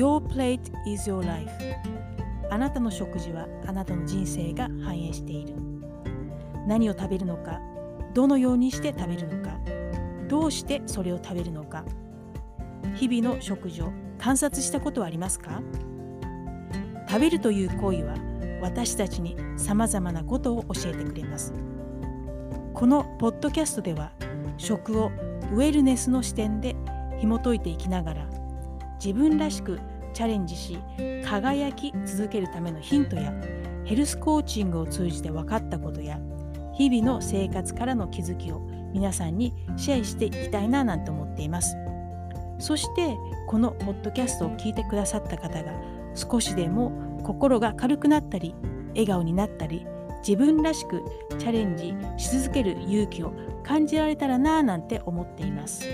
Your plate is your life. あなたの食事はあなたの人生が反映している。何を食べるのかどのようにして食べるのかどうしてそれを食べるのか。日々の食事を観察したことはありますか？食べるという行為は私たちにさまざまなことを教えてくれます。このポッドキャストでは食をウェルネスの視点で紐解いていきながら自分らしくチャレンジし輝き続けるためのヒントやヘルスコーチングを通じて分かったことや日々の生活からの気づきを皆さんにシェアしていきたいななんて思っていますそしてこのポッドキャストを聞いてくださった方が少しでも心が軽くなったり笑顔になったり自分らしくチャレンジし続ける勇気を感じられたらなぁなんて思っています。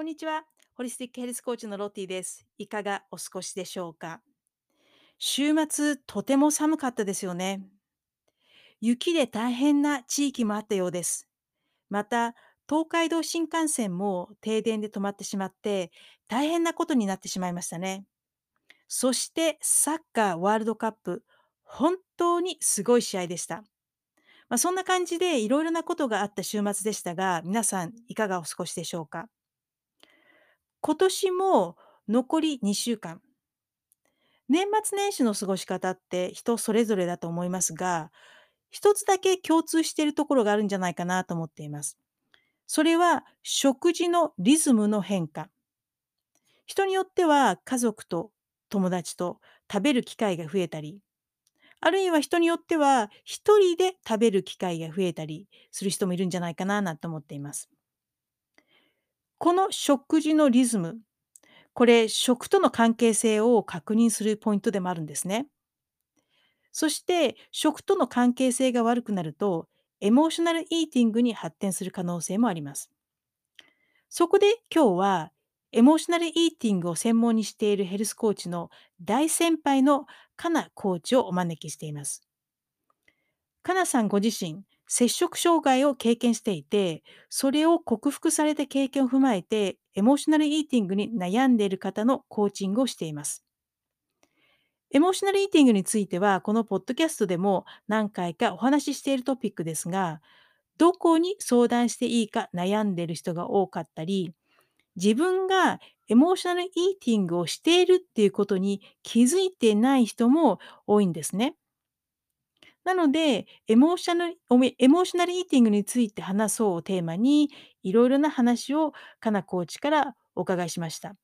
こんにちは。ホリスティックヘルスコーチのロッティです。いかがお過ごしでしょうか？週末、とても寒かったですよね。雪で大変な地域もあったようです。また、東海道新幹線も停電で止まってしまって大変なことになってしまいましたね。そしてサッカーワールドカップ、本当にすごい試合でした。まあ、そんな感じでいろいろなことがあった週末でしたが、皆さんいかがお過ごしでしょうか？今年も残り2週間。年末年始の過ごし方って人それぞれだと思いますが、一つだけ共通しているところがあるんじゃないかなと思っています。それは食事のリズムの変化。人によっては家族と友達と食べる機会が増えたり、あるいは人によっては一人で食べる機会が増えたりする人もいるんじゃないかななんて思っています。この食事のリズム、これ食との関係性を確認するポイントでもあるんですね。そして食との関係性が悪くなるとエモーショナルイーティングに発展する可能性もあります。そこで今日はエモーショナルイーティングを専門にしているヘルスコーチの大先輩のカナコーチをお招きしています。カナさんご自身、摂食障害を経験していて、それを克服された経験を踏まえて、エモーショナルイーティングに悩んでいる方のコーチングをしています。エモーショナルイーティングについては、このポッドキャストでも何回かお話ししているトピックですが、どこに相談していいか悩んでいる人が多かったり、自分がエモーショナルイーティングをしているっていうことに気づいてない人も多いんですね。なので、エモーショナルエモーショナルイーティングについて話そうをテーマに、いろいろな話をかなコーチからお伺いしました。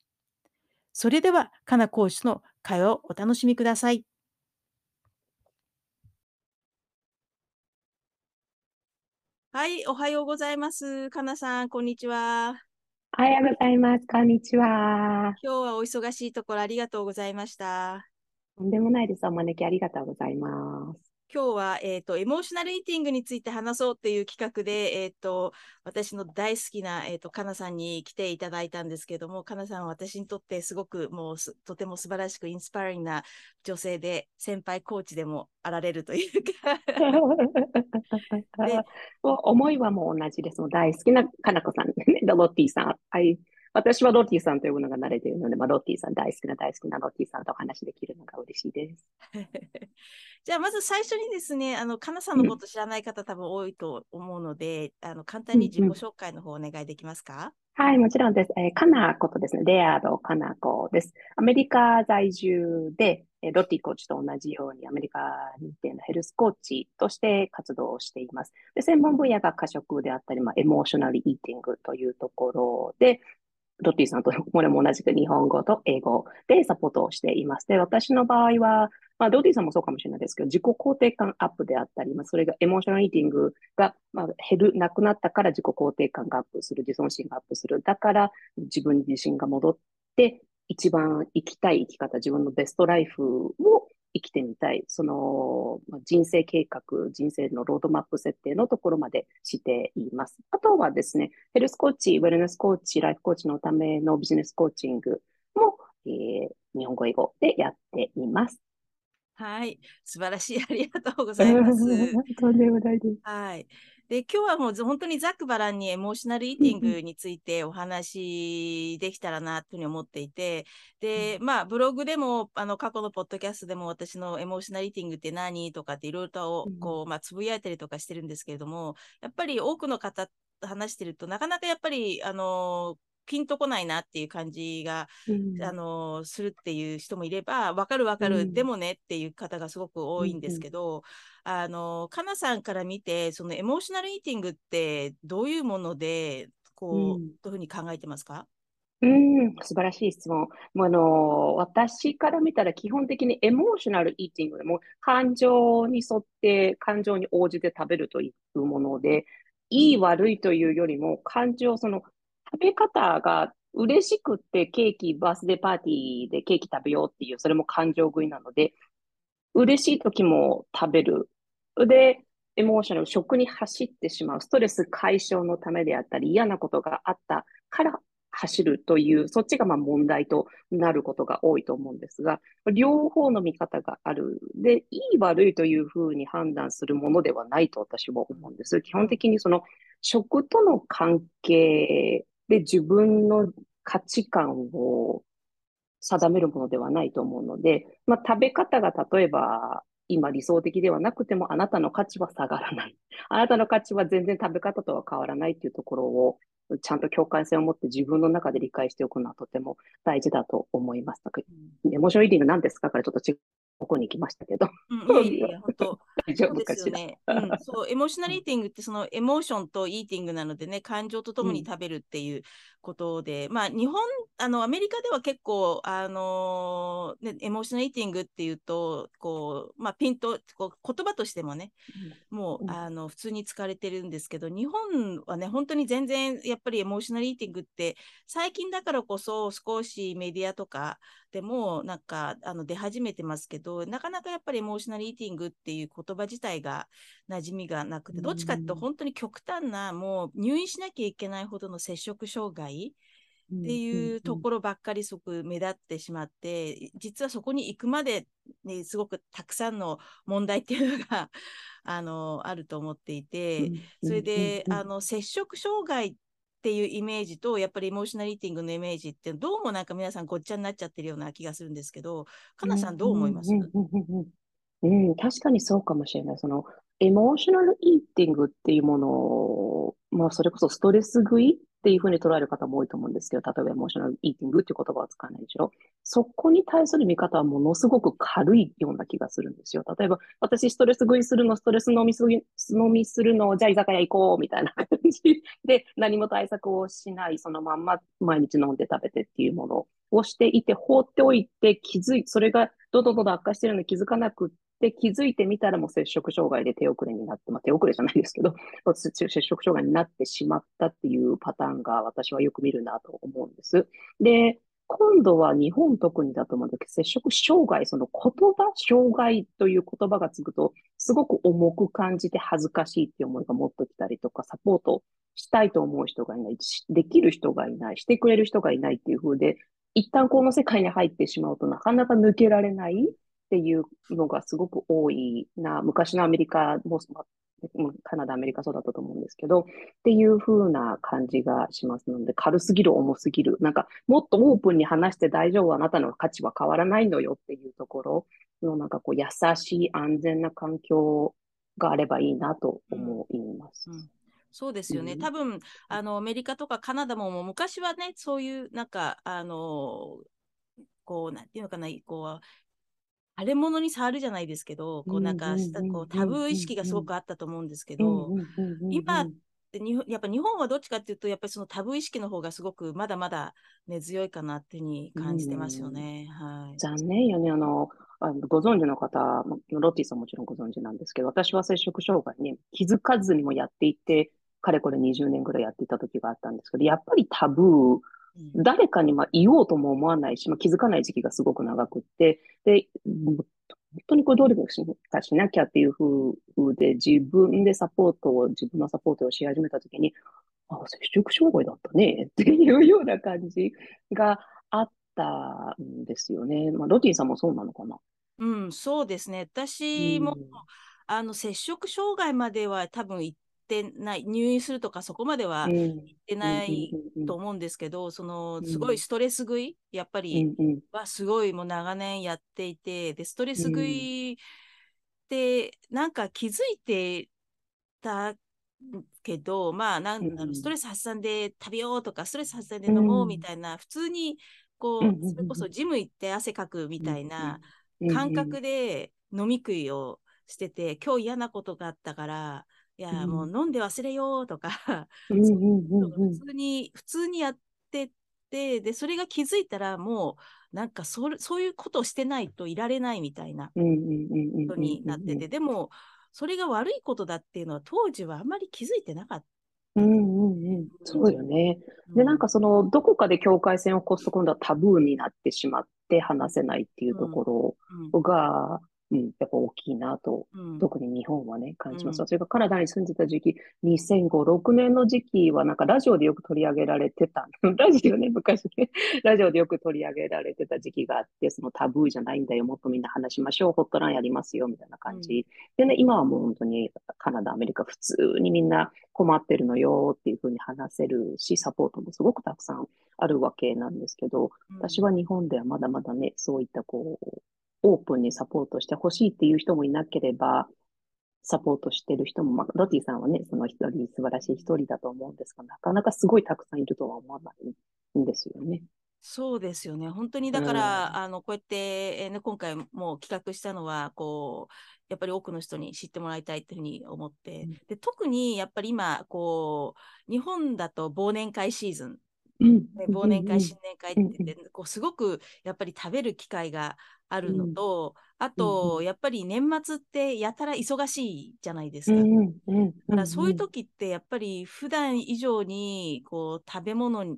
それでは、かなコーチの会話をお楽しみください。はい、おはようございます。かなさん、こんにちは。おはようございます。こんにちは。今日はお忙しいところありがとうございました。とんでもないです。お招きありがとうございます。今日は、えーと、エモーショナルイーティングについて話そうっていう企画で、えーと、私の大好きな、えーと、かなさんに来ていただいたんですけども、かなさんは私にとってすごくもうとても素晴らしくインスパイリングな女性で、先輩コーチでもあられるというかで思いはもう同じです。もう大好きなかなこさん、ね、ロッティさん。私はロッティさんと呼ぶのが慣れているので、まあ、ロッティさん大好きな大好きなロッティさんとお話できるのが嬉しいです。じゃあまず最初にですね、あの、かなさんのこと知らない方、うん、多分多いと思うので、あの、簡単に自己紹介の方お願いできますか、うんうん、はい、もちろんです。えー、かなことですね。レアードかなこです。アメリカ在住で、えロッティコーチと同じようにアメリカ認定のヘルスコーチとして活動をしています。で専門分野が過食であったり、まあ、エモーショナルイーティングというところで、ロッティさんとこれも同じく日本語と英語でサポートをしています。で、私の場合は、まあ、ロッティさんもそうかもしれないですけど、自己肯定感アップであったり、まあ、それがエモーショナルイーティングが、まあ、減る、なくなったから自己肯定感がアップする、自尊心がアップする。だから自分自信が戻って、一番生きたい生き方、自分のベストライフを生きてみたい、その、まあ、人生計画、人生のロードマップ設定のところまでしています。あとはですね、ヘルスコーチ、ウェルネスコーチ、ライフコーチのためのビジネスコーチングも、えー、日本語、英語でやっています。はい、素晴らしい。ありがとうございます。とんでもないです。はい。で、今日はもう本当にざっくばらんにエモーショナルイーティングについてお話できたらなというふうに思っていて、で、まあ、ブログでも、あの、過去のポッドキャストでも私のエモーショナルイーティングって何とかっていろいろと、こう、まあ、つぶやいたりとかしてるんですけれども、やっぱり多くの方と話してると、なかなかやっぱり、あの、ピンとこないなっていう感じが、うん、あのするっていう人もいれば、わかるわかる、うん、でもねっていう方がすごく多いんですけど、うん、あの、かなさんから見て、そのエモーショナルイーティングってどういうもので、こう、どういうふうに考えてますか？うん、素晴らしい質問。もうあの、私から見たら基本的にエモーショナルイーティングでも感情に沿って感情に応じて食べるというもので、いい悪いというよりも感情、その食べ方が嬉しくってケーキ、バースデーパーティーでケーキ食べようっていう、それも感情食いなので、嬉しい時も食べる。で、エモーショナル、食に走ってしまう。ストレス解消のためであったり、嫌なことがあったから走るという、そっちがまあ問題となることが多いと思うんですが、両方の見方がある。で、いい悪いというふうに判断するものではないと私は思うんです。基本的にその食との関係で自分の価値観を定めるものではないと思うので、まあ、食べ方が例えば今理想的ではなくてもあなたの価値は下がらない。あなたの価値は全然食べ方とは変わらないっていうところをちゃんと共感性を持って自分の中で理解しておくのはとても大事だと思います。うん、エモーショナルイーティング何ですか？からちょっと違うここに行きましたけど。うん、いやいや、本当。大丈夫かしら。ね、うん、そう、 emotional eating って、その emotion と eating なのでね、感情とともに食べるっていうことで、うん、まあ、日本、あの、アメリカでは結構、あのー、ね、 emotional eating っていうと、こう、まあ、ピンと、こう言葉としてもね、もう、あの、普通に使われてるんですけど、日本はね、本当に全然、やっぱりエモーショナルイーティングって、最近だからこそ、少しメディアとかでも、なんか、あの、出始めてますけど、なかなかやっぱりエモーショナルイーティングっていう言葉自体が馴染みがなくて、どっちかっていうと本当に極端な、もう入院しなきゃいけないほどの接触障害っていうところばっかりすごく目立ってしまって、実はそこに行くまで、ね、すごくたくさんの問題っていうのが あのあると思っていて、それで、あの接触障害っていうイメージと、やっぱりエモーショナルイーティングのイメージって、どうもなんか皆さんごっちゃになっちゃってるような気がするんですけど、かなさんどう思います？うん、確かにそうかもしれない。その、エモーショナルイーティングっていうものを、まあ、それこそストレス食いっていうふうに捉える方も多いと思うんですけど、例えばエモーショナルイーティングっていう言葉を使わないでしょ。そこに対する見方はものすごく軽いような気がするんですよ。例えば、私ストレス食いするの、ストレス飲みすぎ、飲みするの、じゃあ居酒屋行こうみたいな感じで、何も対策をしない、そのまんま毎日飲んで食べてっていうものをしていて、放っておいて気づい、それがどんどんどんどん悪化してるのに気づかなくで、気づいてみたらもう接触障害で手遅れになって、まあ、手遅れじゃないですけど、接触障害になってしまったっていうパターンが私はよく見るなと思うんです。で、今度は日本特にだと思うんだけど、接触障害、その言葉障害という言葉がつくと、すごく重く感じて恥ずかしいっていう思いが持ってきたりとか、サポートしたいと思う人がいない、できる人がいない、してくれる人がいないっていう風で、一旦この世界に入ってしまうとなかなか抜けられないっていうのがすごく多いな、昔のアメリカも、カナダ、アメリカそうだったと思うんですけど、っていう風な感じがしますので、軽すぎる、重すぎる。なんか、もっとオープンに話して大丈夫、あなたの価値は変わらないのよっていうところの、なんかこう、優しい、安全な環境があればいいなと思います。うんうんそうですよね。多分、あの、アメリカとかカナダも昔はね、そういう、なんか、あの、こう、なんていうのかな、こう、腫れ物に触るじゃないですけど、こうなんかしたこうタブー意識がすごくあったと思うんですけど、今って日本やっぱ日本はどっちかっていうと、やっぱりそのタブー意識の方がすごくまだまだ根強いかなってに感じてますよね。はい、残念よね。あのあのご存知の方、ロッティさんもちろんご存知なんですけど、私は摂食障害に気づかずにもやっていて、かれこれ20年ぐらいやっていた時があったんですけど、やっぱりタブー、誰かにまあ言おうとも思わないし、まあ、気づかない時期がすごく長くって、で、本当にこれどうにかしなきゃっていう風で、自分でサポートを、自分のサポートをし始めたときに、あ、接触障害だったねっていうような感じがあったんですよね。まあ、ロティさんもそうなのかな？うん、そうですね。私も、うん、あの、接触障害までは多分行っってない、入院するとかそこまではうん。言ってないと思うんですけど、そのうん。すごいストレス食い、やっぱうりはすごいもう長年やっていて、で、ストレス食うん。いってなんか気づいてたけど、まあなんだろう、うんストレス発散で食べようとか、ストレス発散で飲もうみたいな、普通にこう、それこそジム行って汗かくみたいな感覚で飲み食いをしてて、今日嫌なことがあったから、いや、うんもう飲んで忘れようとか、普通に、普通にやってて、で、それが気づいたら、もう、なんかそれ、そういうことをしてないといられないみたいなうんうんうんうんことになってて、でも、それが悪いことだっていうのは、当時はあんまり気づいてなかっうんうんうん。そうよね。た。で、なんかその、どこかで境界線を越すと今度はタブーになってしまって話せないっていうとこうん、ろが、うん、やっぱ大きいなと、うん、特に日本はね、感じます。うんそれからカナダに住んでた時期、2005、6年の時期はなんかラジオでよく取り上げられてた。ラジオね、昔ね、ラジオでよく取り上げられてた時期があって、そのタブーじゃないんだよ、もっとみんな話しましょう、ホットラインやりますよ、みたいな感じ。でね、今はもう本当にカナダ、アメリカ、普通にみんな困ってるのよっていうふうに話せるし、サポートもすごくたくさんあるわけなんですけど、うん私は日本ではまだまだね、そういったこう、オープンにサポートしてほしいっていう人もいなければ、サポートしてる人も、まあ、ロティさんはね、その一人、素晴らしい一人だと思うんですが、なかなかすごいたくさんいるとは思わないんですよね。そうですよね。本当にだから、あのこうやって、えーね、今回も企画したのはこうやっぱり多くの人に知ってもらいたいというふうに思って、うんで特にやっぱり今こう日本だと忘年会シーズン、うん。ね、忘年会、新年会ってて、こうすごくやっぱり食べる機会があるのと、あうんと、うん。やっぱり年末ってやたら忙しいじゃないですか。うん。うんだからそういう時ってやっぱり普段以上にこう食べ物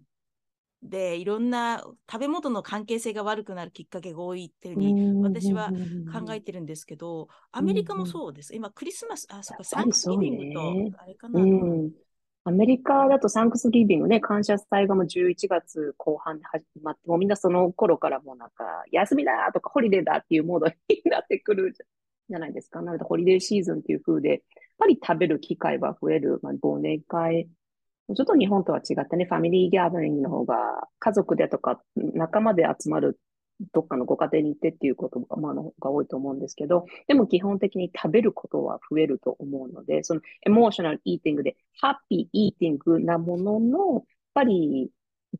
でいろんな食べ物の関係性が悪くなるきっかけが多いっていうふうに私は考えてるんですけど、アメリカもそうです。今クリスマス、あ、そっか、サンクスギビングと、あれかな。うん。アメリカだとサンクスギビングね、感謝祭がもう11月後半で始まって、もうみんなその頃からもうなんか、休みだとかホリデーだっていうモードになってくるじゃないですか。なので、ホリデーシーズンっていう風で、やっぱり食べる機会は増える。まあ、忘年会。ちょっと日本とは違ってね、ファミリーギャザリングの方が、家族でとか仲間で集まるどっかのご家庭に行ってっていうことが、まあ、のが多いと思うんですけど、でも基本的に食べることは増えると思うので、そのエモーショナルイーティングで、ハッピーイーティングなものの、やっぱり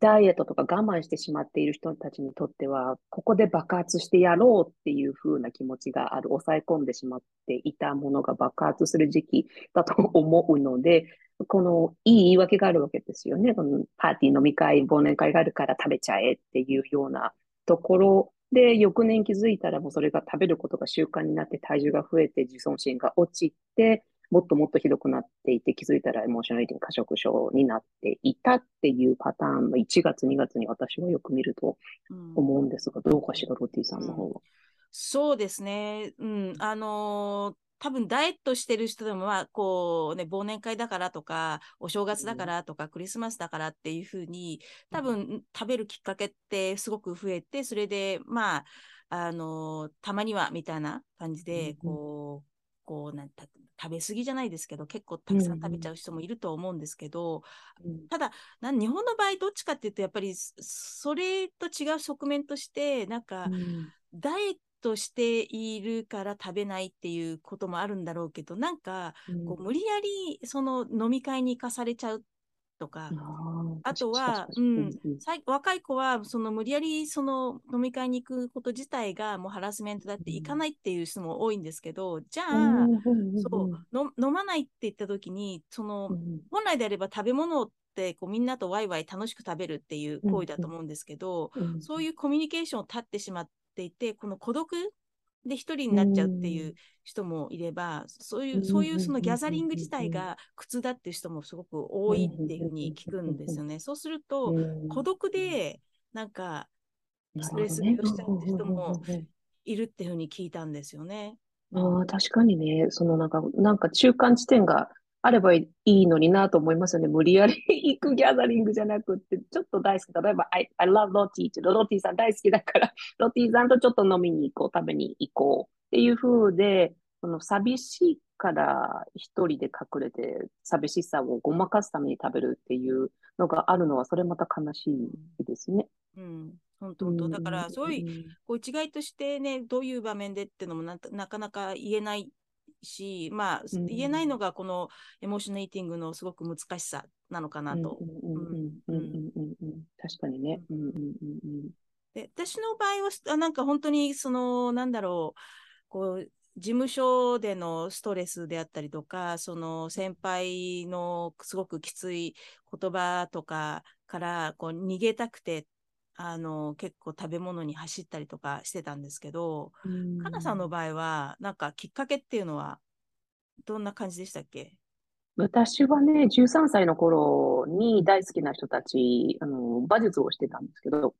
ダイエットとか我慢してしまっている人たちにとっては、ここで爆発してやろうっていう風な気持ちがある、抑え込んでしまっていたものが爆発する時期だと思うので、このいい言い訳があるわけですよね。このパーティー飲み会、忘年会があるから食べちゃえっていうようなところで、翌年気づいたらもうそれが食べることが習慣になって体重が増えて自尊心が落ちて、もっともっとひどくなっていて気づいたらエモーショナルイーティ過食症になっていたっていうパターンの1月2月に私はよく見ると思うんですが、どうかしら、ロティさんの方は。そうですね。うん。あのー多分ダイエットしてる人でも、まあ、こうね、忘年会だからとか、お正月だからとか、クリスマスだからっていうふうに、多分食べるきっかけってすごく増えて、それで、まあ、あのーたまにはみたいな感じで、こう、こうなんた食べ過ぎじゃないですけど、結構たくさん食べちゃう人もいると思うんですけど、ただな、日本の場合、どっちかっていうと、やっぱりそれと違う側面として、なんか、ダイエットしているから食べないっていうこともあるんだろうけど、なんか、こう無理やりその飲み会に行かされちゃうとか、あとは、うん、若い子はその無理やりその飲み会に行くこと自体がもうハラスメントだって行かないっていう人も多いんですけど、じゃあ、そう飲まないって言った時にその、本来であれば食べ物ってこうみんなとワイワイ楽しく食べるっていう行為だと思うんですけど、そういうコミュニケーションを絶ってしまっていてこの孤独で一人になっちゃうっていう人もいれば、そういう、そういうそのギャザリング自体が苦痛だっていう人もすごく多いっていうふうに聞くんですよね。そうすると、孤独でなんかストレスをしちゃうって人もいるっていうふうに聞いたんですよね。ああ、確かにね、そのなんか、なんか中間地点があればいいのになと思いますよね。無理やり行くギャザリングじゃなくて、ちょっと大好き。例えば、I, I love ロティって、ロティさん大好きだから、ロティさんとちょっと飲みに行こう、食べに行こうっていう風で、その寂しから一人で隠れて寂しさをごまかすために食べるっていうのがあるのは、それまた悲しいですね。うん、本当本当。だから、そういう、こう一概としてね、どういう場面でっていうのもななかなか言えないし、まあ、うん言えないのがこのエモーショナルイーティングのすごく難しさなのかなと。確かにね。うんうんうんで私の場合はあなんか本当にそのなんだろうこう事務所でのストレスであったりとかその先輩のすごくきつい言葉とかからこう逃げたくてあの結構食べ物に走ったりとかしてたんですけど、うん。かなさんの場合はなんかきっかけっていうのはどんな感じでしたっけ？私はね、13歳の頃に大好きな人たち、あの、馬術をしてたんですけど、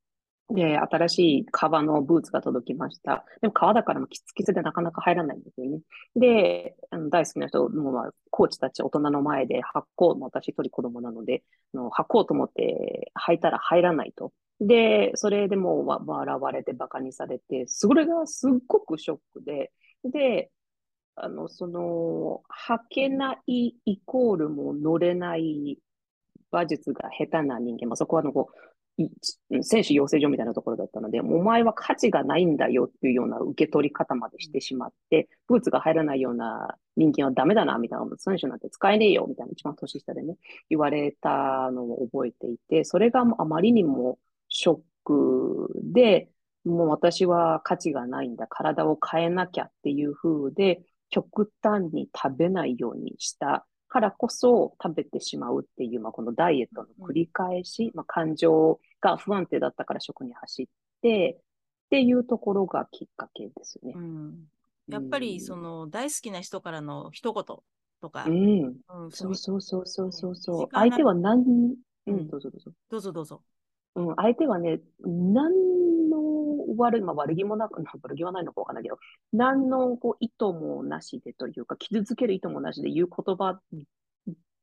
で、新しい革のブーツが届きました。でも革だからもキツキツでなかなか入らないんですよね。で、あの大好きな人も、まあ、コーチたち大人の前で履こう、私一人子供なので、あの履こうと思って履いたら入らないと。で、それでも笑われて馬鹿にされて、それがすっごくショックで、で、あの、その、履けないイコールも乗れない馬術が下手な人間、まあ、そこはあのこう、選手養成所みたいなところだったので、お前は価値がないんだよっていうような受け取り方までしてしまって、ブーツが入らないような人間はダメだな、みたいな、選手なんて使えねえよ、みたいな、一番年下でね、言われたのを覚えていて、それがあまりにもショックで、もう私は価値がないんだ、体を変えなきゃっていう風で、極端に食べないようにしたからこそ食べてしまうっていう、まあ、このダイエットの繰り返し、まあ、感情が不安定だったから食に走ってっていうところがきっかけですねう。ん、やっぱりその大好きな人からの一言とか、うん、うんそうそうそうそうそうそう。相手は何、ううんん、どうぞどうぞ。どうぞどうぞ。うん、相手はね、何の悪い、まあ、悪気もなく、悪気はないのかわかんないけど、何のこう意図もなしでというか、傷つける意図もなしで言う言葉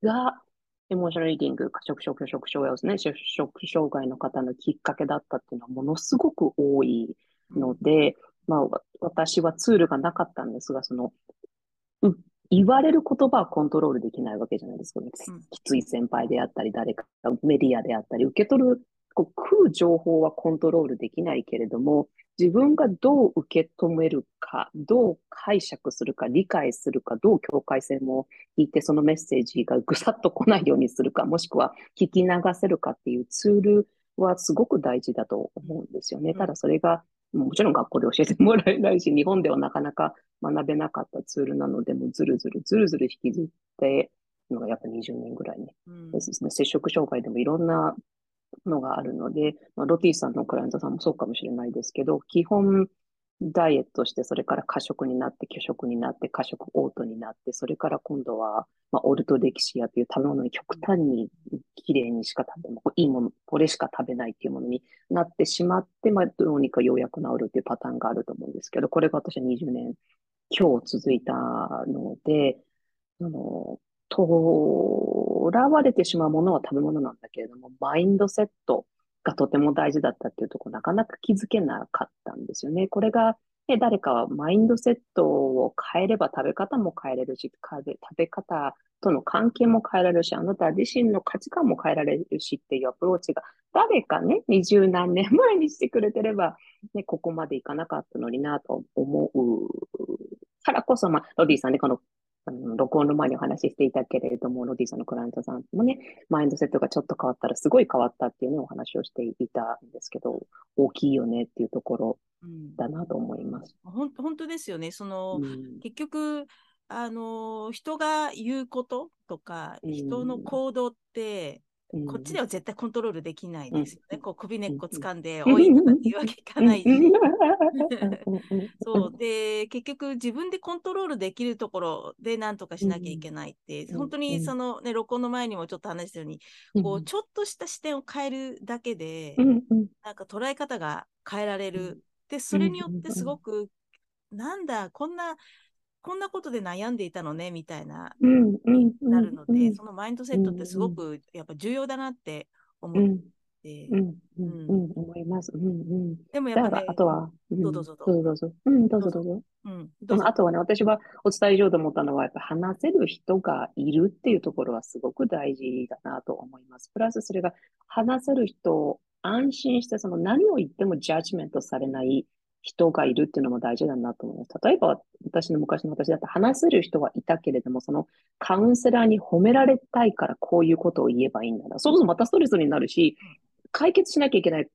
が、エモーショナルリーディング、過食症、拒食症やですね、摂食障害の方のきっかけだったっていうのはものすごく多いので、まあ、私はツールがなかったんですが、その、う言われる言葉はコントロールできないわけじゃないですか、ねきつい先輩であったり、誰かメディアであったり、受け取る、こう食う情報はコントロールできないけれども、自分がどう受け止めるか、どう解釈するか、理解するか、どう境界線を引いてそのメッセージがぐさっと来ないようにするか、もしくは聞き流せるかっていうツールはすごく大事だと思うんですよね。うんただそれが、もちろん学校で教えてもらえないし、日本ではなかなか学べなかったツールなので、もうずるずるずるずる引きずって、のがやっぱ20年ぐらいね。うんですね、摂食障害でもいろんなのがあるので、まあ、ロティさんのクライアントさんもそうかもしれないですけど、基本ダイエットして、それから過食になって、拒食になって、過食嘔吐になって、それから今度は、まあ、オルトデキシアという食べ物に極端に綺麗にしか食べない、いいもの、これしか食べないっていうものになってしまって、まあ、どうにかようやく治るっていうパターンがあると思うんですけど、これが私は20年今日続いたので、あの、とらわれてしまうものは食べ物なんだけれども、マインドセットがとても大事だったっていうところ、なかなか気づけなかったんですよね。これが、ね、誰かはマインドセットを変えれば食べ方も変えれるし、食べ方との関係も変えられるし、あなた自身の価値観も変えられるしっていうアプローチが、誰かね、二十何年前にしてくれてれば、ね、ここまでいかなかったのになと思うからこそ、まあ、ロディさんね、このあの録音の前にお話ししていたけれども、ロディさんのクライアントさんもね、マインドセットがちょっと変わったらすごい変わったっていうね、お話をしていたんですけど、大きいよねっていうところうんだなと思います。本当ですよね。その、うん結局、あの人が言うこととか、うん人の行動って、うんこっちでは絶対コントロールできないですよね。うん。こう首根っこ掴んで、うん。おいとかっていうわけいかないそう。で結局自分でコントロールできるところで何とかしなきゃいけないって、うん。本当にそのね録音の前にもちょっと話したように、こうちょっとした視点を変えるだけで、なんか捉え方が変えられる。でそれによってすごく、なんだこんなこんなことで悩んでいたのねみたいなうんうんなるので、うんそのマインドセットってすごくやっぱ重要だなって思っうんて、思います。うん、うん。でもやっぱね、あとは、うん、どうぞどうぞどうぞどうぞ。うん、どうどうぞぞどうぞ。うん、どうぞ。あとはね、私はお伝えしようと思ったのは、やっぱ話せる人がいるっていうところはすごく大事だなと思います。プラスそれが話せる人、安心してその何を言ってもジャッジメントされない人がいるっていうのも大事だなと思います。例えば、私の昔の私だって話せる人はいたけれども、そのカウンセラーに褒められたいからこういうことを言えばいいんだな。そうするとまたストレスになるし、解決しなきゃいけない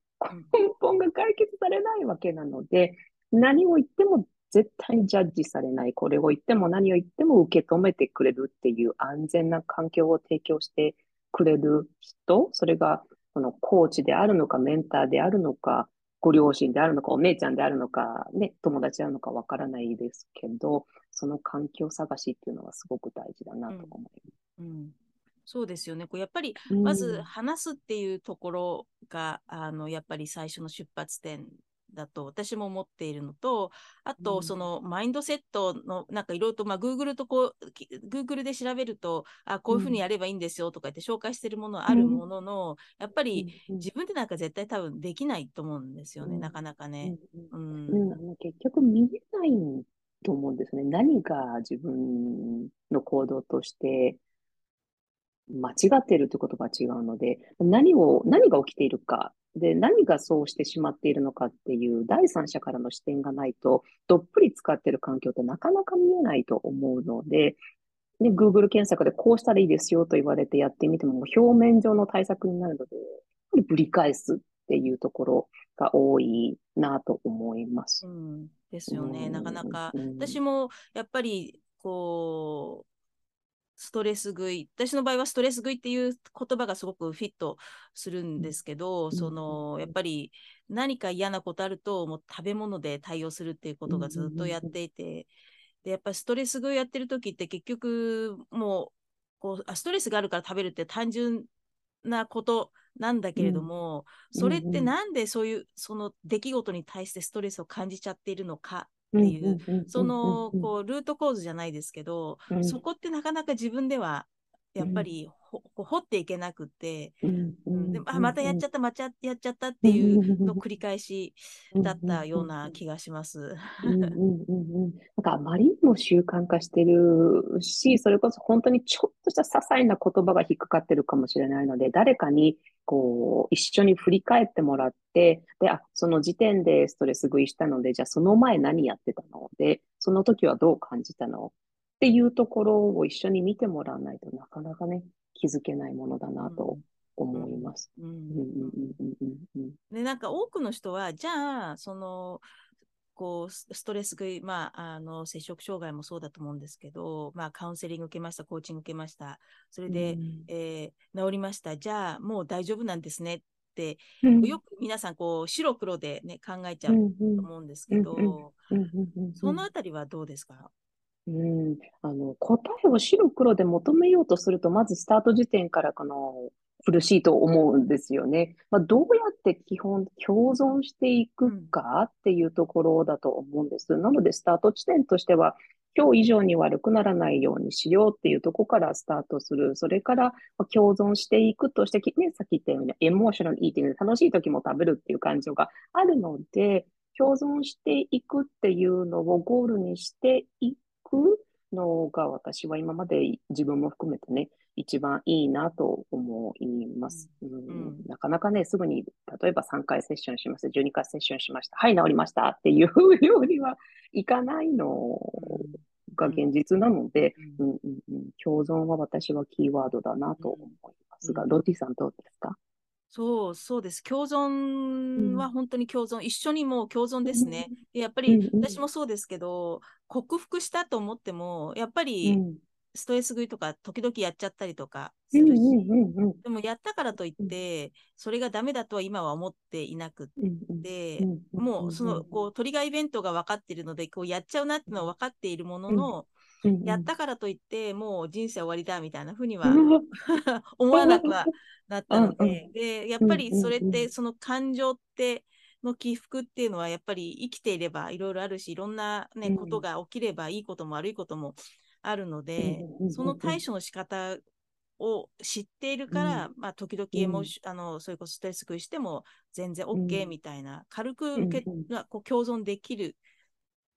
根本が解決されないわけなので、何を言っても絶対にジャッジされない。これを言っても何を言っても受け止めてくれるっていう安全な環境を提供してくれる人、それがそのコーチであるのか、メンターであるのか、ご両親であるのか、お姉ちゃんであるのか、ね、友達であるのかわからないですけど、その環境探しっていうのはすごく大事だなと思いうん、そうですよね。こうやっぱり、ます。まず話すっていうところが、あの、やっぱり最初の出発点だと私も思っているのと、あと、うん。そのマインドセットの、なんかいろいろと、まあ、Google とこう、き Google で調べると、あ、こういうふうにやればいいんですよとか言って紹介してるものはあるものの、やっぱりうん。自分でなんか絶対多分できないと思うんですよね、うん。なかなかうんね。うん。結局見えないと思うんですね。何が自分の行動として間違っているということが違うので、何を、何が起きているか、で、何がそうしてしまっているのかっていう第三者からの視点がないと、どっぷり使っている環境ってなかなか見えないと思うので、ね、Google 検索でこうしたらいいですよと言われてやってみても、表面上の対策になるので、やっぱりぶり返すっていうところが多いなと思います。うん、ですよね、なかなか。うん私もやっぱり、こう、ストレス食い、私の場合はストレス食いっていう言葉がすごくフィットするんですけど、んその、やっぱり何か嫌なことあると、もう食べ物で対応するっていうことがずっとやっていて、で、やっぱストレス食いやってる時って結局、もう、こうあストレスがあるから食べるって単純なことなんだけれども、それってなんでそういう、その出来事に対してストレスを感じちゃっているのかっていう、その、こう、ルート構図じゃないですけど、うん。そこってなかなか自分では、やっぱりう掘っていけなくって、うんでまたやっちゃった、またやっちゃったっていうの繰り返しだったような気がします。うんうんうんうん。なんかあまりにも習慣化してるし、それこそ本当にちょっとした些細な言葉が引っかかってるかもしれないので、誰かにこう一緒に振り返ってもらって、で、あ、その時点でストレス食いしたので、じゃあその前何やってたの？で、その時はどう感じたの？っていうところを一緒に見てもらわないとなかなかね、気づけないものだなと思います。で、なん。か多くの人は、じゃあ、その、こう、スストレス食い、まあ、あの、摂食障害もそうだと思うん。ですけど、まあ、カウンセリング受けました、コーチング受けました。それで、うん。えー治りました。じゃあ、もう大丈夫なん。ですねって、うん。よく皆さん、こう、白黒でね、考えちゃうと思うん。ですけど、うん。そのあたりはどうですかうん、あの答えを白黒で求めようとすると、まずスタート時点からこの苦しいと思うんですよね。まあ、どうやって基本共存していくかっていうところだと思うんです。なので、スタート地点としては、今日以上に悪くならないようにしようっていうところからスタートする。それから共存していくとして、ね、さっき言ったように、エモーショナルイーティングで楽しい時も食べるっていう感情があるので、共存していくっていうのをゴールにしていっくのが私は今まで自分も含めてね、一番いいなと思います。うん。ん。なかなかね、すぐに、例えば3回セッションしました、12回セッションしました、はい、治りましたっていうようにはいかないのが現実なので、うん。うん。うん。うん、共存は私はキーワードだなと思いますが、うん。ロッティさんどうですか？そう、そうです。共存はうん。本当に共存、一緒にもう共存ですね。でやっぱりうんうん。私もそうですけど、克服したと思っても、やっぱうりん。ストレス食いとか時々やっちゃったりとかすうんるし、うんうんうん。でもやったからといって、それがダメだとは今は思っていなくて、うんもうそのこうトリガーイベントが分かっているので、こうやっちゃうなっていうのは分かっているものの、うんやったからといって、もう人生終わりだみたいなふうにはうん 思わなくはなったのうんで、で、やっぱりそれって、その感情って、の起伏っていうのはやっぱり生きていればいろいろあるし、いろんなね、うん。ことが起きればいいことも悪いこともあるのでその対処の仕方を知っているから、うん。まあ、時々あの、それこそストレス食いしても全然う OK ん。みたいな、軽くうん受け、がこう共存できる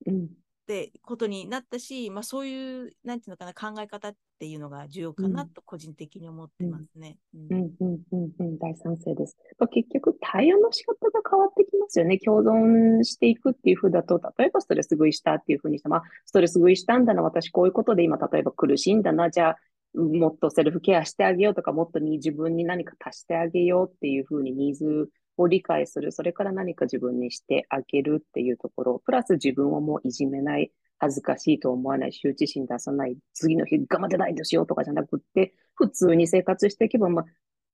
うんってことになったし、まあ、そういう、なんていうのかな、考え方っていうのが重要かなと個人的に思ってますね。うんうんうんうんうん大賛成です。まあ結局、対応の仕方が変わってきますよね。共存していくっていう風だと、例えばストレス食いしたっていう風にして、まあ、ストレス食いしたんだな、私こういうことで今、例えば苦しいんだな、じゃあ、もっとセルフケアしてあげようとか、もっとに自分に何か足してあげようっていう風にニーズを理解する。それから何か自分にしてあげるっていうところ、プラス自分をもういじめない。恥ずかしいと思わない、羞恥心出さない、次の日頑張ってないでしようとかじゃなくって、普通に生活していけば、まあ、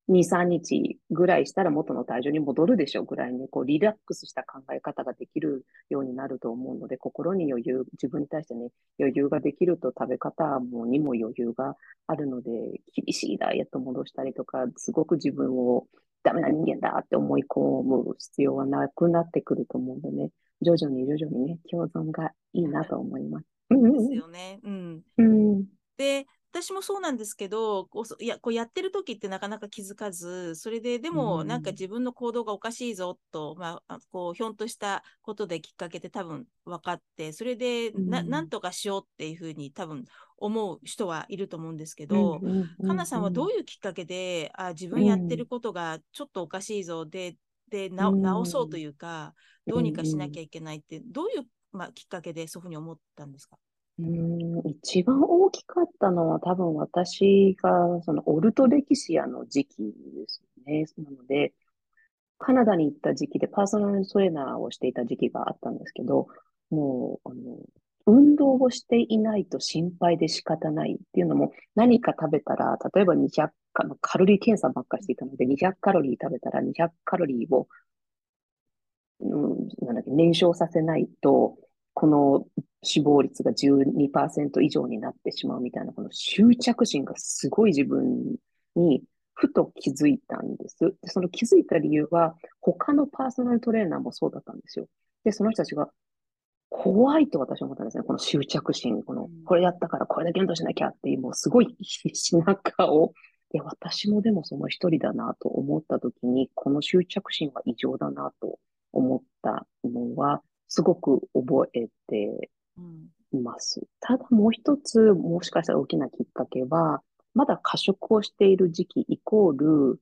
2、3日ぐらいしたら元の体重に戻るでしょうぐらいに、こう、リラックスした考え方ができるようになると思うので、心に余裕、自分に対してね、余裕ができると食べ方もにも余裕があるので、厳しいダイエット戻したりとか、すごく自分をダメな人間だって思い込む必要はなくなってくると思うのでね、徐々に徐々にね、共存がいいなと思います。うんですよね。うん。うん。で、私もそうなんですけど、こうそいやこうやってる時ってなかなか気づかず、それででもうんなんか自分の行動がおかしいぞと、まあ、あこうひょんとしたことできっかけで多分分かって、それでな,、うんなん。とかしようっていうふうに多分思う人はいると思うんですけうんど、うんかなさんはどうういうきっかけで、あ自分やってることがちょっとおかしいぞで、で直そうというか、どうにかしなきゃゃいけないって、どういう、まあ、きっかけでそういうふうに思ったんですか？うん、一番大きかったのは多分私がそのオルトレキシアの時期ですね。なので、カナダに行った時期でパーソナルトレーナーをしていた時期があったんですけど、もう、あの、運動をしていないと心配で仕方ないっていうのも、何か食べたら、例えば200カ、カロリー検査ばっかしていたので、200カロリー食べたら200カロリーを、うん、なんだっけ、燃焼させないと、この死亡率が12%以上になってしまうみたいな、この執着心がすごい自分にふと気づいたんです。で、その気づいた理由は、他のパーソナルトレーナーもそうだったんですよ。で、その人たちが、怖いと私は思ったんですね。この執着心、このうん、これやったからこれだけ運動しなきゃっていう、もうすごい必死な顔。で、私もでもその一人だなと思ったときに、この執着心は異常だなと思ったのは、すごく覚えてうんいます。ただもう一つ、もしかしたら大きなきっかけは、まだ過食をしている時期イコール、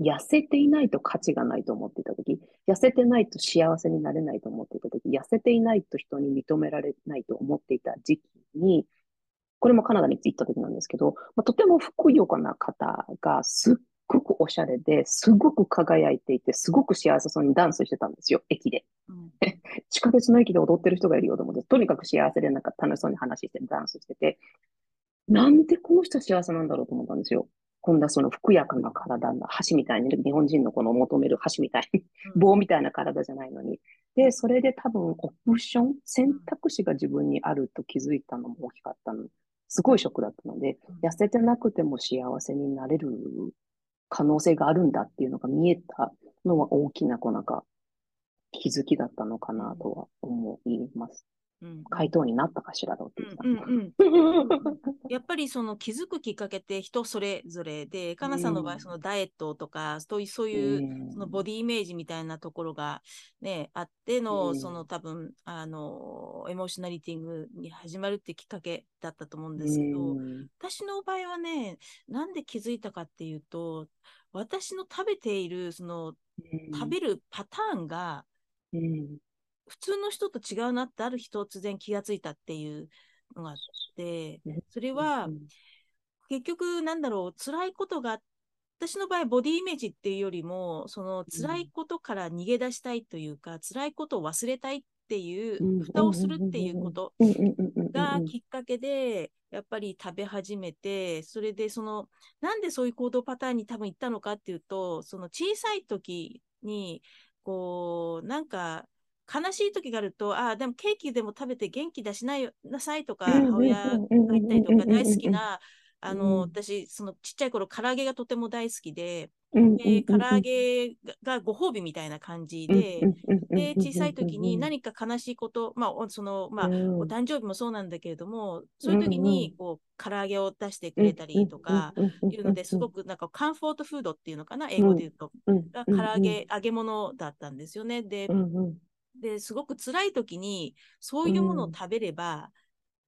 痩せていないと価値がないと思っていたとき、痩せてないと幸せになれないと思っていたとき、痩せていないと人に認められないと思っていた時期に、これもカナダに行った時なん。ですけど、まあ、とてもふくよかな方がすっごくおしゃれで、すごく輝いていて、すごく幸せそうにダンスしてたんですよ、駅で。うん地下鉄の駅で踊ってる人がいるよと思って、とにかく幸せでなんか楽しそうに話してダンスしてて、なんでこの人は幸せなんだろうと思ったんですよ。今度はそのふくやかな体の橋みたいに、日本人のこの求める橋みたいに、棒みたいな体じゃないのに。で、それで多分オプション、選択肢が自分にあると気づいたのも大きかったの。すごいショックだったので、うん痩せてなくても幸せになれる可能性があるんだっていうのが見えたのは大きなこうなんか気づきだったのかなとは思います。うん回答になったかしらろうって言ってた。うんうんうん。やっぱりその気づくきっかけって人それぞれで、かなさんの場合、うん。そのダイエットとか、そういうそういうそのボディイメージみたいなところが、ね、あっての、うん。その多分あのエモーショナリティングに始まるってきっかけだったと思うんですけど、うん。私の場合はね、なんで気づいたかっていうと、私の食べているその食べるパターンがうん普通の人と違うなってある日突然気がついたっていうのがあって、それはうん結局なんだろう辛いことが私の場合ボディイメージっていうよりもその辛いことから逃げ出したいというか、辛いことを忘れたいっていう、うん。蓋をするっていうことうん。うん。うん。うん。うん。がきっかけでやっぱり食べ始めてそれでそのなんでそういう行動パターンに多分行ったのかっていうとその小さい時にこうなんか悲しい時があるとああでもケーキでも食べて元気出しないなさいとか母親が言ったりとか大好きなあの、私、そのちっちゃい頃、唐揚げがとても大好きで、うんで、唐揚げがご褒美みたいな感じで、で、小さい時に何か悲しいこと、まあ、その、まあ、お誕生日もそうなんだけれども、そういう時に、こう、唐揚げを出してくれたりとか、いうのですごく、なんか、カンフォートフードっていうのかな、英語で言うと、が唐揚げ、揚げ物だったんですよね。で、ですごく辛い時に、そういうものを食べれば、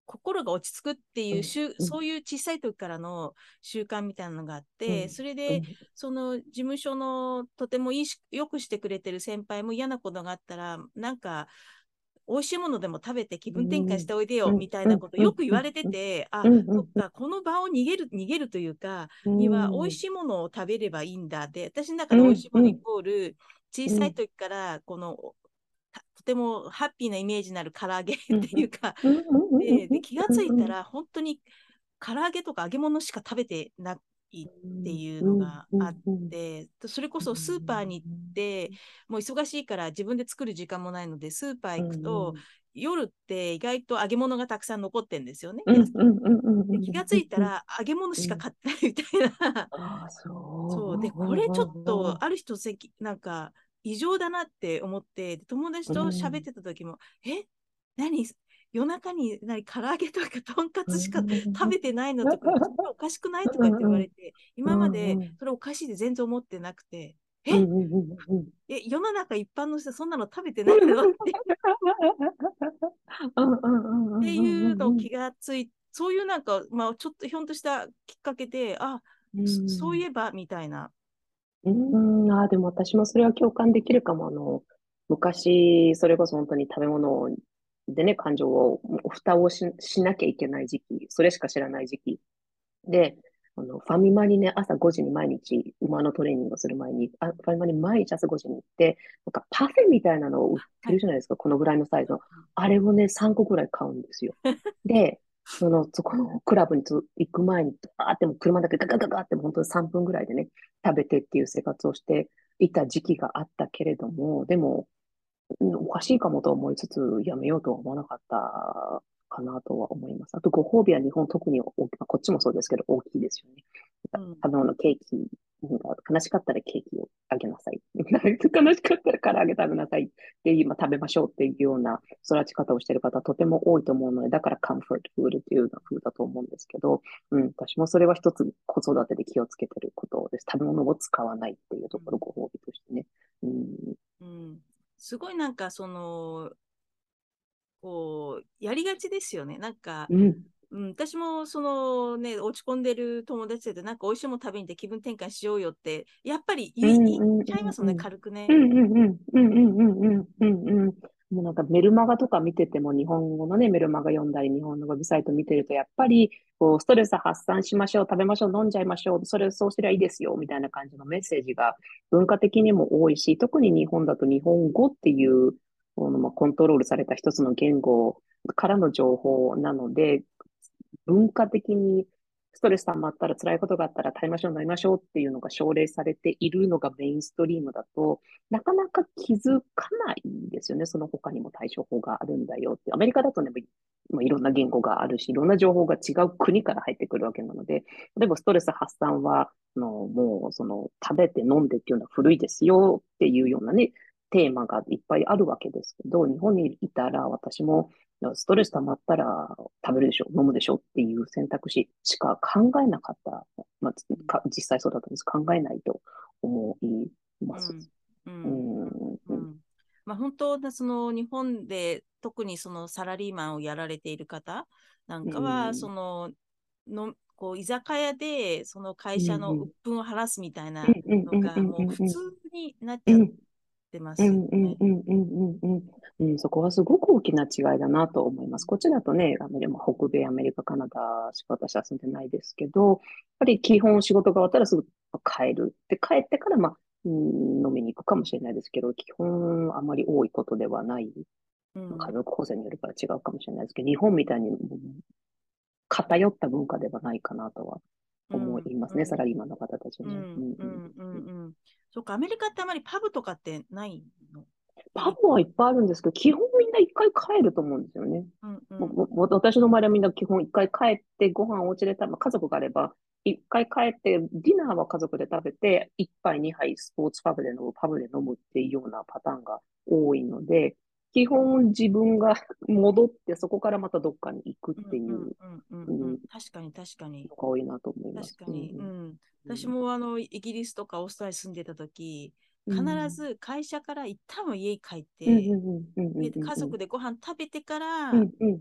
心が落ち着くっていう、うん、そういう小さい時からの習慣みたいなのがあって、うん、それで、うん、その事務所のとてもいいし、よくしてくれてる先輩も嫌なことがあったら、なんか、美味しいものでも食べて気分転換しておいでよ、みたいなことよく言われてて、あ、そっか、この場を逃げる、逃げるというか、には美味しいものを食べればいいんだで、私の中で美味しいものイコール、小さい時からこのとてもハッピーなイメージのある唐揚げっていうか、でで気がついたら本当に唐揚げとか揚げ物しか食べてないっていうのがあって、それこそスーパーに行って、もう忙しいから自分で作る時間もないので、スーパー行くと、夜って意外と揚げ物がたくさん残ってんですよね。気がついたら揚げ物しか買ってないみたいな。そうでこれちょっとある人なんか異常だなって思って、友達と喋ってた時も、うん、え？何？夜中に何唐揚げとか とんかつしか食べてないの？とか、おかしくない？とかって言われて、今までそれおかしいで全然思ってなくて、え？え世の中一般の人そんなの食べてないの？って。っていうのを気がついそういうなんか、まあ、ちょっとひょんとしたきっかけであ、そそういえばみたいなうん、ああ、でも私もそれは共感できるかも。あの、昔、それこそ本当に食べ物でね、感情を、蓋をし、しなきゃいけない時期、それしか知らない時期。で、あの、ファミマにね、朝5時に毎日、馬のトレーニングをする前に、あファミマに毎日朝5時に行って、なんかパフェみたいなのを売ってるじゃないですか、このぐらいのサイズの。あれをね、3個ぐらい買うんですよ。で、その、そこのクラブに行く前に、バーっても車だけガガガガって本当に3分ぐらいでね、食べてっていう生活をしていた時期があったけれども、でも、おかしいかもと思いつつ、やめようとは思わなかったかなとは思います。あと、ご褒美は日本特に、こっちもそうですけど、大きいですよね。食べ物、ケーキ悲しかったらケーキをあげなさい。悲しかったら唐揚げ食べなさいって今食べましょうっていうような育ち方をしている方とても多いと思うので、だからカンフォートフードっていうような風だと思うんですけど、うん、私もそれは一つ子育てで気をつけてることです。食べ物を使わないっていうところ、ご褒美としてね。うん、うん、すごいなんかその、こう、やりがちですよね。なんか、うんうん、私もそのね、落ち込んでる友達で、なんか美味しいもの食べに行って気分転換しようよって、やっぱり言っちゃいますよね、軽くね。うんうんうん。うんうんうんうんうん。もうなんかメルマガとか見てても、日本語のね、メルマガ読んだり、日本のウェブサイト見てると、やっぱり、こう、ストレス発散しましょう、食べましょう、飲んじゃいましょう、それ、そうすりゃいいですよ、みたいな感じのメッセージが文化的にも多いし、特に日本だと日本語っていう、このまあコントロールされた一つの言語からの情報なので、文化的にストレス溜まったら辛いことがあったら食べましょう、飲みましょうっていうのが奨励されているのがメインストリームだと、なかなか気づかないんですよね。その他にも対処法があるんだよって。アメリカだとね、まあ、いろんな言語があるし、いろんな情報が違う国から入ってくるわけなので、例えばストレス発散は、のもうその食べて飲んでっていうのは古いですよっていうようなね、テーマがいっぱいあるわけですけど、日本にいたら私もストレス溜まったら食べるでしょ、飲むでしょっていう選択肢しか考えなかった。まあ、実際そうだったんです。考えないと思います。まあ、本当その日本で特にそのサラリーマンをやられている方なんかは、うん、そののこう居酒屋でその会社の鬱憤を晴らすみたいなのがもう普通になっちゃってますよね。うん、そこはすごく大きな違いだなと思います。こっちだとね、アメリカ、北米、アメリカ、カナダしか私は住んでないですけど、やっぱり基本仕事が終わったらすぐ帰る。で、帰ってから、まあ、うん、飲みに行くかもしれないですけど、基本あまり多いことではない。うん、家族構成によるから違うかもしれないですけど、日本みたいに偏った文化ではないかなとは思いますね、うん、サラリーマンの方たちね。そっか、アメリカってあまりパブとかってないの？パブはいっぱいあるんですけど、基本みんな一回帰ると思うんですよね。うんうん私の周りはみんな基本一回帰ってご飯お家で食べ、まあ家族があれば、一回帰って、ディナーは家族で食べて、一杯二杯スポーツパブで飲む、パブで飲むっていうようなパターンが多いので、基本自分が戻ってそこからまたどっかに行くっていううんうんうんうんうん。確かに確かに。多いなと思います。確かに。ううん。ん。私もあのイギリスとかオーストラリアに住んでた時、必ず会社から一旦は家に帰って、家族でご飯食べてから、うんうん。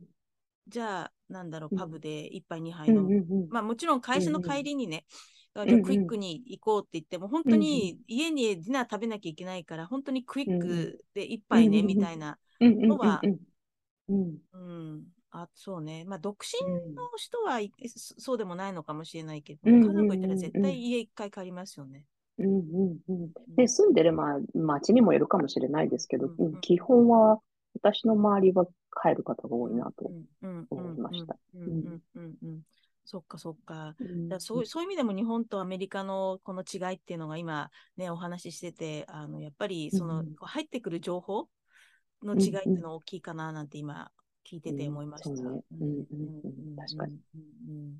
じゃあ、なんだろう、うん。パブで一杯二杯うん飲む。うんうんまあもちろん会社の帰りにね、あん。うんじゃあクイックに行こうって言っても、本当に家にディナー食べなきゃいけないから、本当にクイックで一杯ね、みたいな。のはうん。うん。あ、そうね。まあ独身うん。の人はいそそうでもないのかもしれないけど、家族いたら絶対家一回帰りますよね。うんうんうん。で、住んでる、まあ、町にもよるかもしれないですけど、うんうん。基本は、私の周りは帰る方が多いなと思いました。うんうんうんうんうんそっかそっか。うん。だそうそういう意味でも日本とアメリカのこの違いっていうのが今ねお話ししててあのやっぱりその、入ってくる情報の違いっていうのは大きいかななんて今聞いてて思いました。うんそうねうんうんうん確かに。うんうん。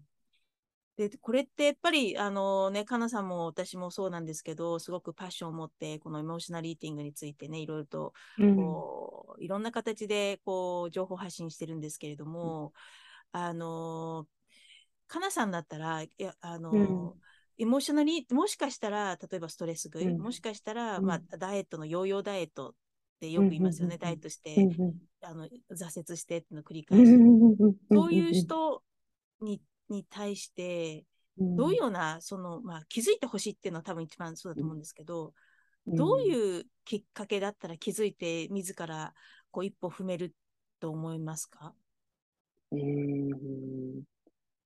でこれってやっぱりあのねかなさんも私もそうなんですけどすごくパッションを持ってこのエモーショナルイーティングについてねいろいろとうん。こういろんな形でこう情報発信してるんですけれども、あのかなさんだったらいやあの、うん。エモーショナリーもしかしたら例えばストレス食い、うん。もしかしたら、うん。まあ、ダイエットのヨーヨーダイエットってよく言いますよね、うんダイエットして、あの挫折してってのを繰りう返しそういう人にに対してうん。どういうようなその、まあ、気づいてほしいっていうのは多分一番そうだと思うんですけど、うん。どういうきっかけだったら気づいて自らこう一歩踏めると思いますか、うん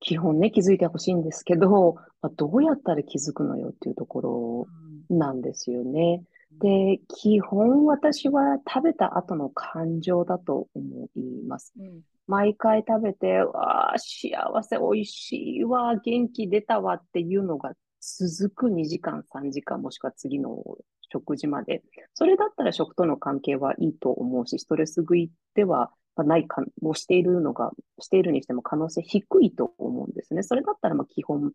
基本ね、気づいてほしいんですけど、まあ、どうやったら気づくのよっていうところうんなんですよね。で、基本私は食べた後の感情だと思います。うん毎回食べて、わあ、幸せ、美味しいわ、元気出たわっていうのが続く2時間、3時間、もしくは次の食事まで。それだったら食との関係はいいと思うし、ストレス食いではないかをしているのが、しているにしても可能性低いと思うんですね。それだったらまあ基本、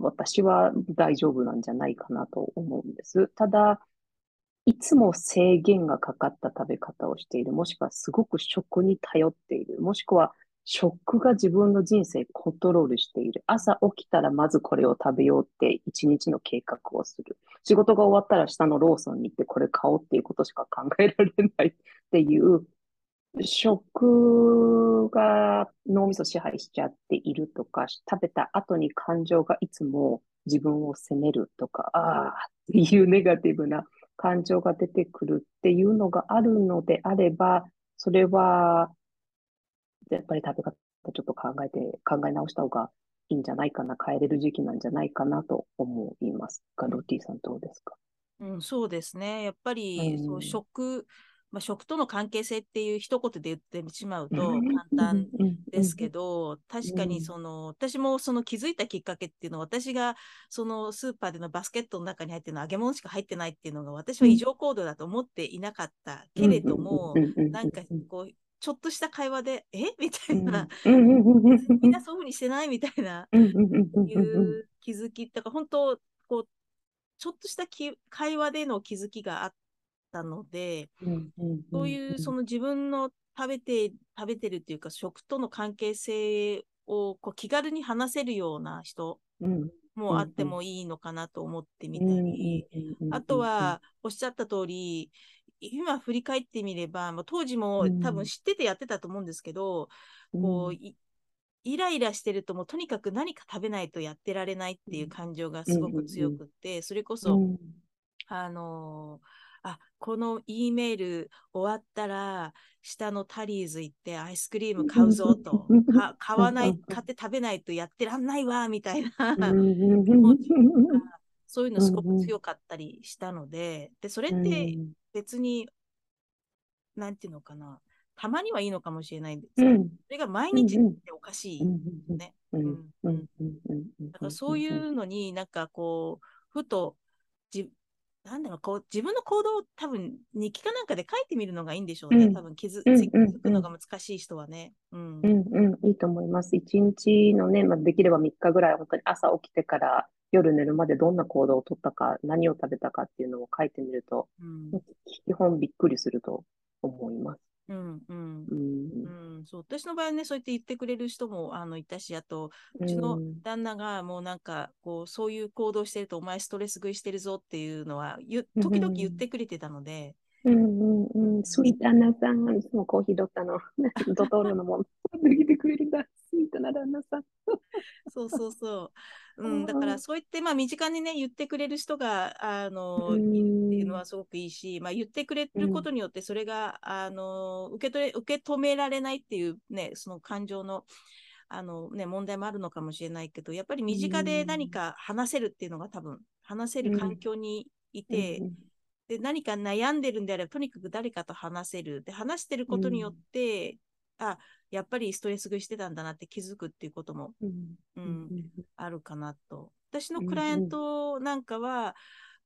私は大丈夫なんじゃないかなと思うんです。ただ、いつも制限がかかった食べ方をしている、もしくはすごく食に頼っている、もしくは食が自分の人生コントロールしている。朝起きたらまずこれを食べようって一日の計画をする。仕事が終わったら下のローソンに行ってこれ買おうっていうことしか考えられないっていう、食が脳みそ支配しちゃっているとか、食べた後に感情がいつも自分を責めるとか、ああっていうネガティブな感情が出てくるっていうのがあるのであれば、それは、やっぱり食べ方ちょっと考えて、考え直した方がいいんじゃないかな、変えれる時期なんじゃないかなと思います。が、ロッティさんどうですか？うん、そうですね。やっぱり、うん。そう食、まあ、食との関係性っていう一言で言ってしまうとうん。簡単ですけど、ど、確かにその、私もその気づいたきっかけっていうのは、私がそのスーパーでのバスケットの中に入ってるの揚げ物しか入ってないっていうのが、私は異常行動だと思っていなかったけれども、なんかこう、ちょっとした会話で、え？みたいな、みんなそういうふうにしてないみたいな、いう気づきとか、本当、こう、ちょっとしたき会話での気づきがあったので、そういうその自分の食べて、食べてるっていうか、食との関係性をこう気軽に話せるような人もあってもいいのかなと思ってみたり、あとはおっしゃった通り、今振り返ってみれば、まあ、当時も多分知っててやってたと思うんですけど、こういイライラしてるともうとにかく何か食べないとやってられないっていう感情がすごく強くって、それこそ、あのー、あこの E メール終わったら下のタリーズ行ってアイスクリーム買うぞと。か買わない 買って食べないとやってらんないわみたいな。そういうのすごく強かったりしたので。でそれって別になんていうのかな。たまにはいいのかもしれないんですけそれが毎日っておかしいね。だからそういうのになん。かこうふとじなんだろう、こう、自分の行動を多分日記かなんかで書いてみるのがいいんでしょうね。うん多分気づ、うん気うんづくのが難しい人はね。うん。うんうん、いいと思います。一日のね、まあ、できれば3日ぐらい、本当に朝起きてから夜寝るまでどんな行動をとったか、何を食べたかっていうのを書いてみると、うん。基本びっくりすると思います。うん。うんう。ん。うん、そう私の場合ね、そう言って言ってくれる人もあのいたし、あと、ううちのん。旦那がもうなんか、こう、そういう行動してると、お前ストレス食いしてるぞっていうのは、時々言っん。てくれてたので、うんうんうん。スイート旦那さん、いつもコーヒードったの、ドトールのもの、握ってくれるんだ。スイートな旦那さん。そうそうそう。あうん、だからーそう言って、まあ、身近にね、言ってくれる人が、あうの、いるっていうのん。はすごくいいし、まあ、言ってくれうん。ることによって、それが、あの、受け取れ、受け止められないっていうね、その感情の、あのね、問題もあるのかもしれないけど、やっぱりう身近で何ん。か話せるっていうのが多分、話せる環うん。境にいうて、ん。で、何か悩んでるんであれば、とにかく誰かと話せる。で、話してるうことによっん。て、あ、やっぱりストレス食いしてたんだなって気づくっていうことも、うん。ううん。ん、あるかなと。私のうん。クライアンうん。トなんかは、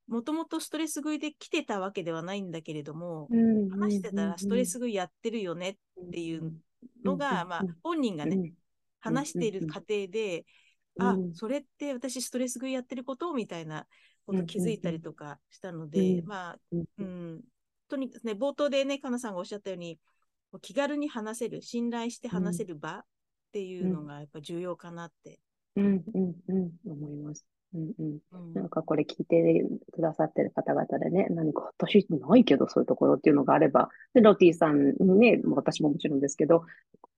もともとストレス食いで来てたわけではないんだけれども、うん。話してたらストレス食いやってるよねっていうのが、まあ、本人がね、話している過程で、あ、それって私ストレス食いやってること？みたいなこと気づいたりとかしたので、まあ、うん、とにかくね、冒頭でね、かなさんがおっしゃったように、気軽に話せる、信頼して話せる場っていうのがやっぱ重要かなって。うんうんうん、思います。うんうん。うん。なんかこれ聞いてくださってる方々でね、何か私ないけどそういうところっていうのがあれば、で、ロティさんにね、私ももちろんですけど、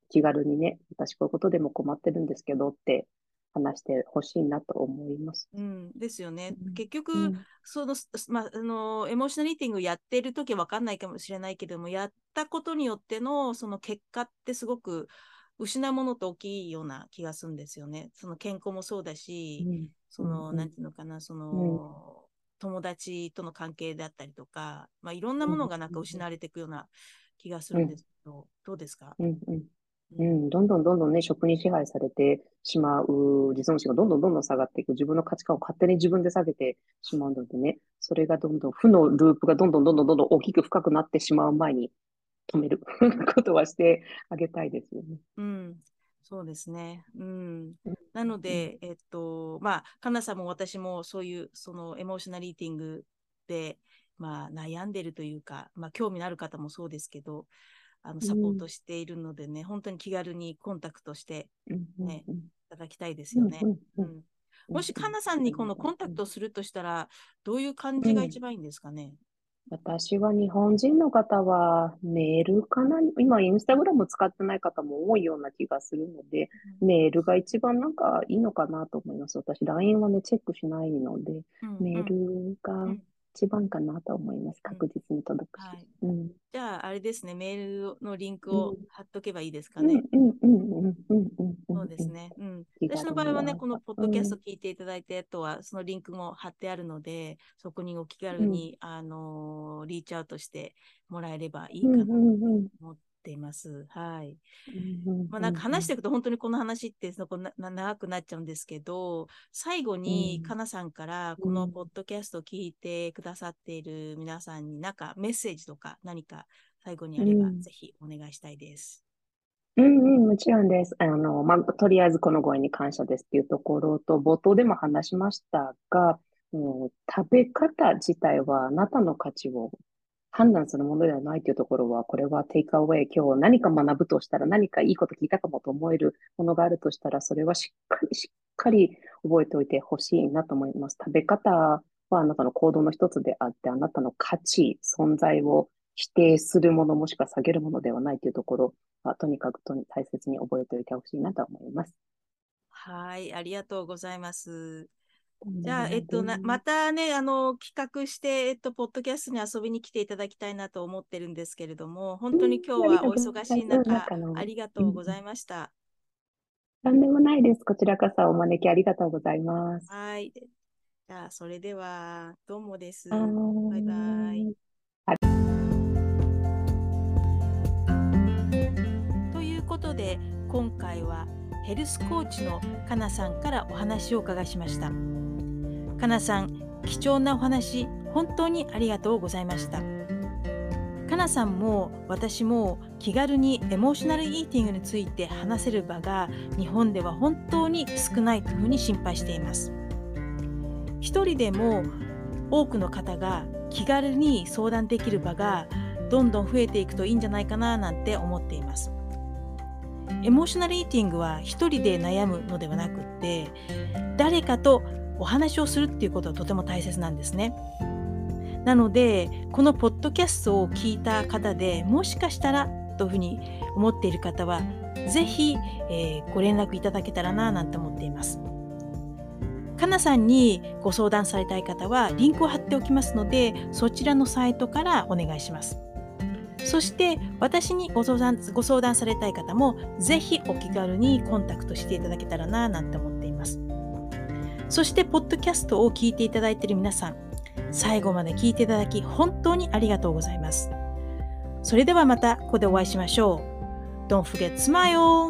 気軽にね、私こういうことでも困ってるんですけどって話してほしいなと思います。うん、ですよね。うん。結局、うん。その、すまあ、あの、エモーショナルイーティングやってる時は分かんないかもしれないけども、やったことによっての、その結果ってすごく失うものと大きいような気がするんですよね。その健康もそうだし、うん。その、うん。なんていうのかな、その、友達との関係であったりとか、まあ、いろんなものがなんか失われていくような気がするんですけど、どうですか？うんうんうん、どんどんどんどんね、食に支配されてしまう自尊心がどんどんどんどん下がっていく。自分の価値観を勝手に自分で下げてしまうのでね、それがどんどん負のループがどんどんどんどんどんどん大きく深くなってしまう前に止めることはしてあげたいですよね。うん、そうですね。うん。うんなので、えっと、まあ、かなさんも私もそういう、そのエモーショナルイーティングで、まあ、悩んでるというか、まあ、興味のある方もそうですけど、あの、サポートしているのでね、本当に気軽にコンタクトしてうんねうん。いただきたいですよね。うん。うん。ううんん。もし、かなさんにこのコンタクトするとしたら、どういう感じが一番いいんですかね？私は日本人の方はメールかな。今、インスタグラム使ってない方も多いような気がするので、メールが一番なんかいいのかなと思います。私、LINE はね、チェックしないので、うんメーうんルがうん一番かなと思います。うん確実に届くし。はいうん。じゃあ、あれですね、メールのリンクをうん貼っとけばいいですかうんね。うんうんうんうんうんうん。そうですね。うん。私の場合はね、このポッドキャストうん聞いていただいて、あとはそのリンクも貼ってあるので、そこにお気軽に、あのーリーチアウトしてもらえればいいうんかなとうんうん思っています。はい。うんまあ、なんか話していくと本当にこの話ってそこなな長くなっちゃうんですけど、最後にうんかなさんからうんこのポッドキャストを聞いてくださっている皆さんになんかメッセージとか何か最後にあればうんぜひお願いしたいです。うんうん、もちろんです。あの、まあ、とりあえずこのご縁に感謝ですっていうところと、冒頭でも話しましたが、うん食べ方自体はあなたの価値を判断するものではないというところは、これはテイクアウェイ。今日何か学ぶとしたら、何かいいこと聞いたかもと思えるものがあるとしたら、それはしっかり、しっかり覚えておいてほしいなと思います。食べ方はあなたの行動の一つであって、あなたの価値、存在を否定するものもしくは下げるものではないというところは、とにかくとに大切に覚えておいてほしいなと思います。はい、ありがとうございます。じゃあ、えっと、なまたね、あの、企画して、えっと、ポッドキャストに遊びに来ていただきたいなと思ってるんですけれども、本当に今日はお忙しい中、ありがとうございました。何でもないです。こちらこそお招きありがとうございます。はい。じゃあ、それでは、どうもです。ババイバイ。ということで、今回はヘルスコーチのかなさんからお話をお伺いしました。かなさん、貴重なお話本当にありがとうございました。かなさんも私も気軽にエモーショナルイーティングについて話せる場が日本では本当に少ないというふうに心配しています。一人でも多くの方が気軽に相談できる場がどんどん増えていくといいんじゃないかななんて思っています。エモーショナルイーティングは一人で悩むのではなくって誰かとお話をするっていうことはとても大切なんですね。なのでこのポッドキャストを聞いた方でもしかしたらというふうに思っている方はぜひ、えー、ご連絡いただけたらななんて思っています。かなさんにご相談されたい方はリンクを貼っておきますのでそちらのサイトからお願いします。そして私にご相談ご相談されたい方もぜひお気軽にコンタクトしていただけたらななんて思っています。そして、ポッドキャストを聞いていただいている皆さん、最後まで聞いていただき、本当にありがとうございます。それではまた、ここでお会いしましょう。Don't forget smile!